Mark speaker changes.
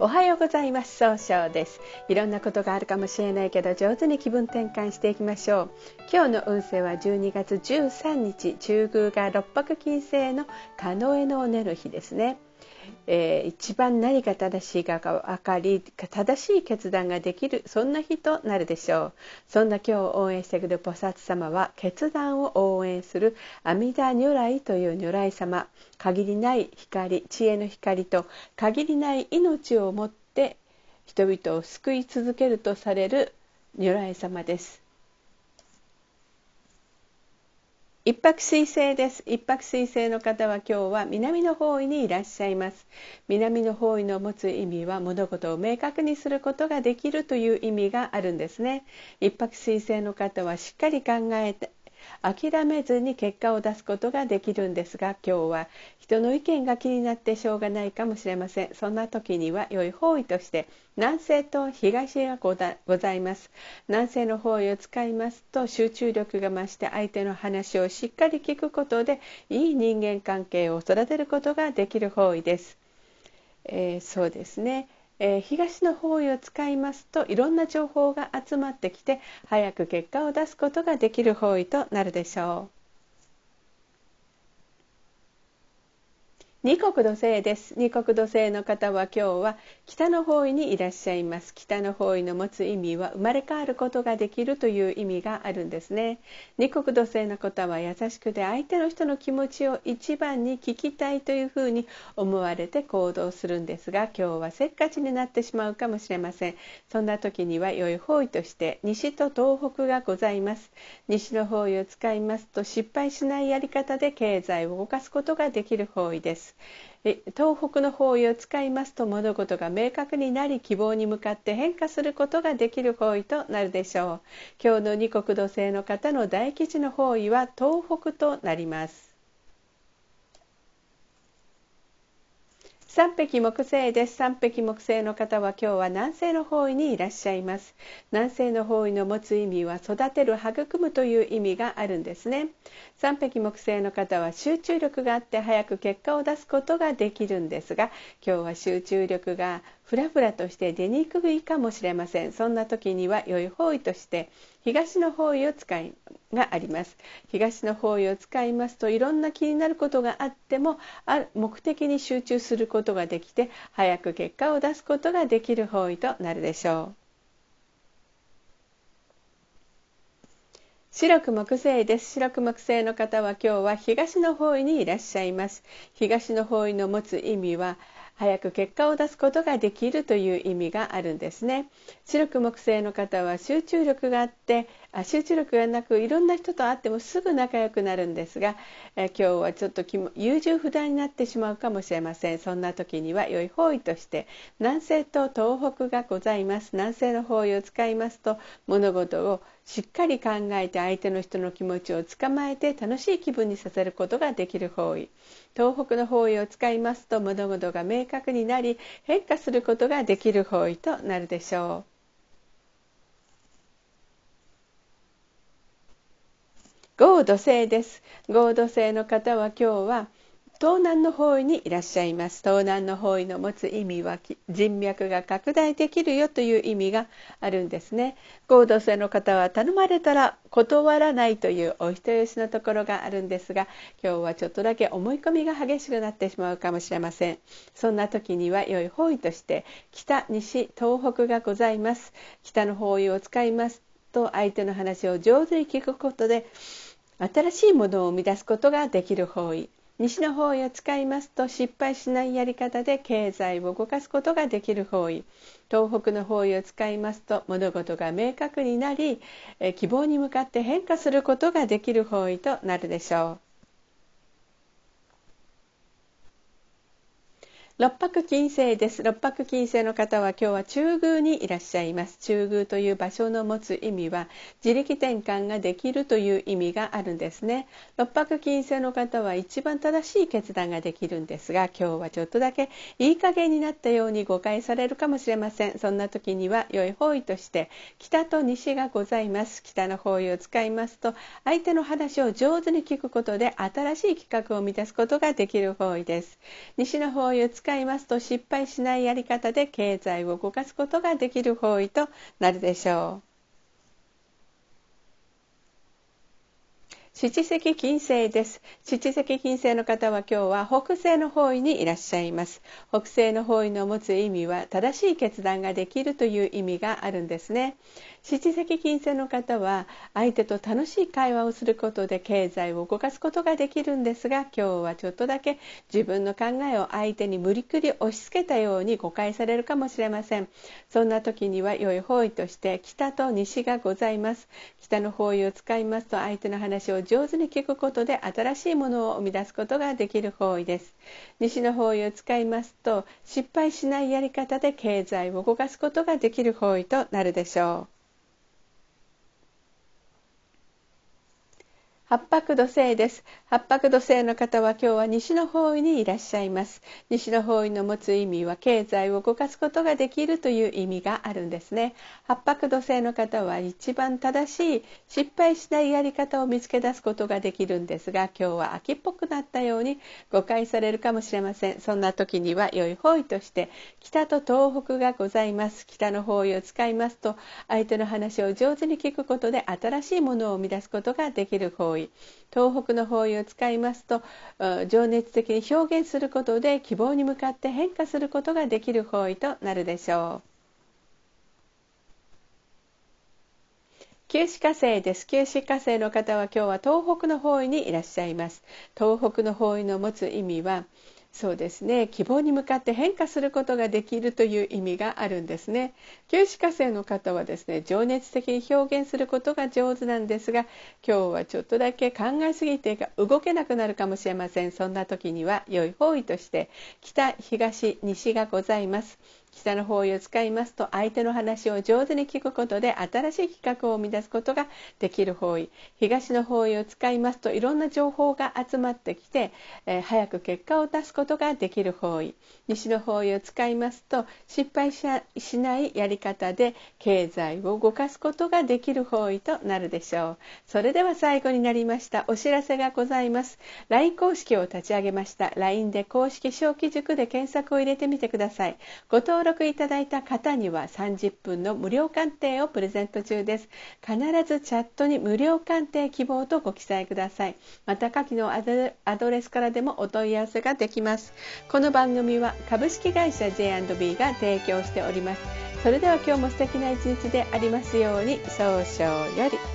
Speaker 1: おはようございます。総称です。いろんなことがあるかもしれないけど上手に気分転換していきましょう。今日の運勢は12月13日中宮が六白金星のカノエのおねる日ですね。えー、一番何が正しいかが分かり正しい決断ができるそんな日となるでしょう。そんな今日応援してくる菩薩様は決断を応援する阿弥陀如来という如来様。限りない光知恵の光と限りない命をもって人々を救い続けるとされる如来様です。一泊水星です。一泊水星の方は今日は南の方位にいらっしゃいます。南の方位の持つ意味は物事を明確にすることができるという意味があるんですね。一泊水星の方はしっかり考えて諦めずに結果を出すことができるんですが今日は人の意見が気になってしょうがないかもしれません。そんな時には良い方位として南西と東がございます。南西の方位を使いますと集中力が増して相手の話をしっかり聞くことでいい人間関係を育てることができる方位です、えー、そうですね。えー、東の方位を使いますといろんな情報が集まってきて早く結果を出すことができる方位となるでしょう。二国土星です。二国土星の方は今日は北の方位にいらっしゃいます。北の方位の持つ意味は生まれ変わることができるという意味があるんですね。二国土星の方は優しくて相手の人の気持ちを一番に聞きたいというふうに思われて行動するんですが今日はせっかちになってしまうかもしれません。そんな時には良い方位として西と東北がございます。西の方位を使いますと失敗しないやり方で経済を動かすことができる方位です。東北の方位を使いますと物事が明確になり希望に向かって変化することができる方位となるでしょう。今日の二国土星の方の大吉の方位は東北となります。三匹木星です。三匹木星の方は今日は南西の方位にいらっしゃいます。南西の方位の持つ意味は育てる育むという意味があるんですね。三匹木星の方は集中力があって早く結果を出すことができるんですが今日は集中力がふらふらとして出にくいかもしれません。そんな時には良い方位として東の方位を使いがあります。東の方位を使いますといろんな気になることがあってもあ目的に集中することことができて早く結果を出すことができる方位となるでしょう。白く木星です。白く木星の方は今日は東の方位にいらっしゃいます。東の方位の持つ意味は早く結果を出すことができるという意味があるんですね。白く木星の方は集中力があって集中力がなくいろんな人と会ってもすぐ仲良くなるんですがえ今日はちょっと優柔不断になってしまうかもしれません。そんな時には良い方位として南西と東北がございます。南西の方位を使いますと物事をしっかり考えて相手の人の気持ちをつかまえて楽しい気分にさせることができる方位。東北の方位を使いますと物事が明確になり変化することができる方位となるでしょう。合土星です。合土星の方は今日は東南の方位にいらっしゃいます。東南の方位の持つ意味は人脈が拡大できるよという意味があるんですね。合同性の方は頼まれたら断らないというお人よしのところがあるんですが今日はちょっとだけ思い込みが激しくなってしまうかもしれません。そんな時には良い方位として北西東北がございます。北の方位を使います。と相手の話を上手に聞くことで新しいものを生み出すことができる方位。西の方位を使いますと失敗しないやり方で経済を動かすことができる方位。東北の方位を使いますと物事が明確になり希望に向かって変化することができる方位となるでしょう。六白金星です。六白金星の方は今日は中宮にいらっしゃいます。中宮という場所の持つ意味は自力転換ができるという意味があるんですね。六白金星の方は一番正しい決断ができるんですが今日はちょっとだけいい加減になったように誤解されるかもしれません。そんな時には良い方位として北と西がございます。北の方位を使いますと相手の話を上手に聞くことで新しい企画を満たすことができる方位です。西の方位を使使いますと失敗しないやり方で経済を動かすことができる方位となるでしょう。七石金星です。七石金星の方は今日は北西の方位にいらっしゃいます。北西の方位の持つ意味は正しい決断ができるという意味があるんですね。七石金星の方は相手と楽しい会話をすることで経済を動かすことができるんですが今日はちょっとだけ自分の考えを相手に無理くり押し付けたように誤解されるかもしれませんそんな時には良い方位として北と西がございます北の方位を使いますと相手の話を上手に聞くことで新しいものを生み出すことができる方位です。西の方位を使いますと失敗しないやり方で経済を動かすことができる方位となるでしょう。八白土星です。八白土星の方は今日は西の方位にいらっしゃいます。西の方位の持つ意味は経済を動かすことができるという意味があるんですね。八白土星の方は一番正しい失敗しないやり方を見つけ出すことができるんですが、今日は秋っぽくなったように誤解されるかもしれません。そんな時には良い方位として北と東北がございます。北の方位を使いますと相手の話を上手に聞くことで新しいものを生み出すことができる方位。東北の方位を使いますと情熱的に表現することで希望に向かって変化することができる方位となるでしょう。九死火星です。九死火星の方は今日は東北の方位にいらっしゃいます。東北の方位の持つ意味はそうですね。希望に向かって変化することができるという意味があるんですね。九死火星の方はですね情熱的に表現することが上手なんですが今日はちょっとだけ考えすぎて動けなくなるかもしれません。そんな時には良い方位として北東西がございます。北の方位を使いますと相手の話を上手に聞くことで新しい企画を生み出すことができる方位。東の方位を使いますといろんな情報が集まってきて、えー、早く結果を出すことができる方位。西の方位を使いますと失敗しないやり方で経済を動かすことができる方位となるでしょう。それでは最後になりました。お知らせがございます。LINE 公式を立ち上げました。LINE で公式小規塾で検索を入れてみてください。登録いただいた方には30分の無料鑑定をプレゼント中です。必ずチャットに無料鑑定希望とご記載ください。また下記のアドレスからでもお問い合わせができます。この番組は株式会社 J&B が提供しております。それでは今日も素敵な一日でありますように早々より。